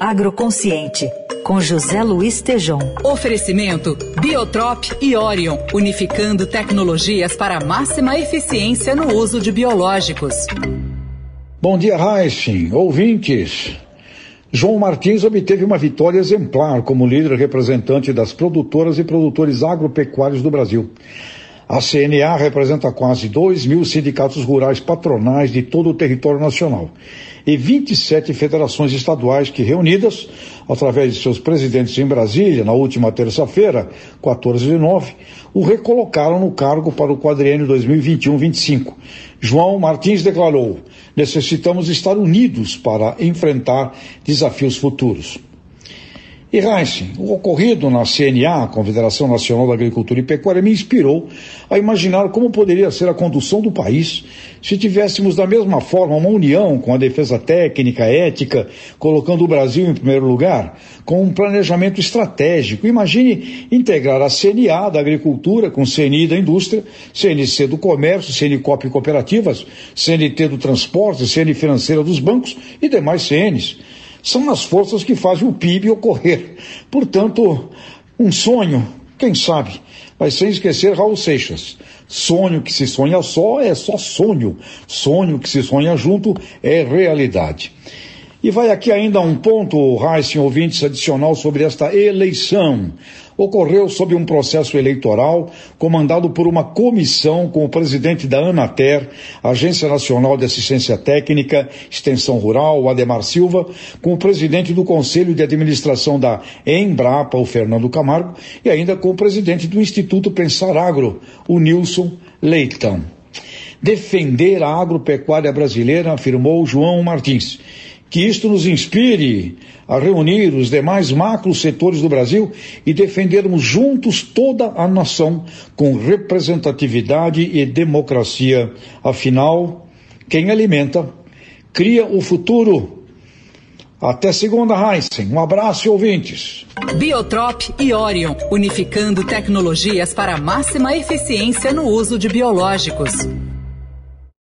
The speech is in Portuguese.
Agroconsciente, com José Luiz Tejom. Oferecimento Biotrop e Orion, unificando tecnologias para máxima eficiência no uso de biológicos. Bom dia, Raíssen, ouvintes. João Martins obteve uma vitória exemplar como líder representante das produtoras e produtores agropecuários do Brasil. A CNA representa quase 2 mil sindicatos rurais patronais de todo o território nacional e 27 federações estaduais que, reunidas, através de seus presidentes em Brasília, na última terça-feira, 14 de nove, o recolocaram no cargo para o quadriênio 2021-25. João Martins declarou: necessitamos estar unidos para enfrentar desafios futuros. E Heinz, o ocorrido na CNA, Confederação Nacional da Agricultura e Pecuária, me inspirou a imaginar como poderia ser a condução do país se tivéssemos da mesma forma uma união com a defesa técnica, ética, colocando o Brasil em primeiro lugar, com um planejamento estratégico. Imagine integrar a CNA da Agricultura com CNI da Indústria, CNC do Comércio, CNCOP Cooperativas, CNT do Transporte, CN Financeira dos Bancos e demais CNs são as forças que fazem o PIB ocorrer. Portanto, um sonho, quem sabe, mas sem esquecer Raul Seixas. Sonho que se sonha só é só sonho. Sonho que se sonha junto é realidade. E vai aqui ainda um ponto, Raíssen, ouvintes, adicional sobre esta eleição ocorreu sob um processo eleitoral comandado por uma comissão com o presidente da Anater, Agência Nacional de Assistência Técnica, Extensão Rural, Ademar Silva, com o presidente do Conselho de Administração da Embrapa, o Fernando Camargo, e ainda com o presidente do Instituto Pensar Agro, o Nilson Leitão. Defender a agropecuária brasileira, afirmou João Martins que isto nos inspire a reunir os demais macro setores do Brasil e defendermos juntos toda a nação com representatividade e democracia. Afinal, quem alimenta cria o futuro. Até segunda, Heisen. Um abraço, ouvintes. Biotrop e Orion, unificando tecnologias para máxima eficiência no uso de biológicos.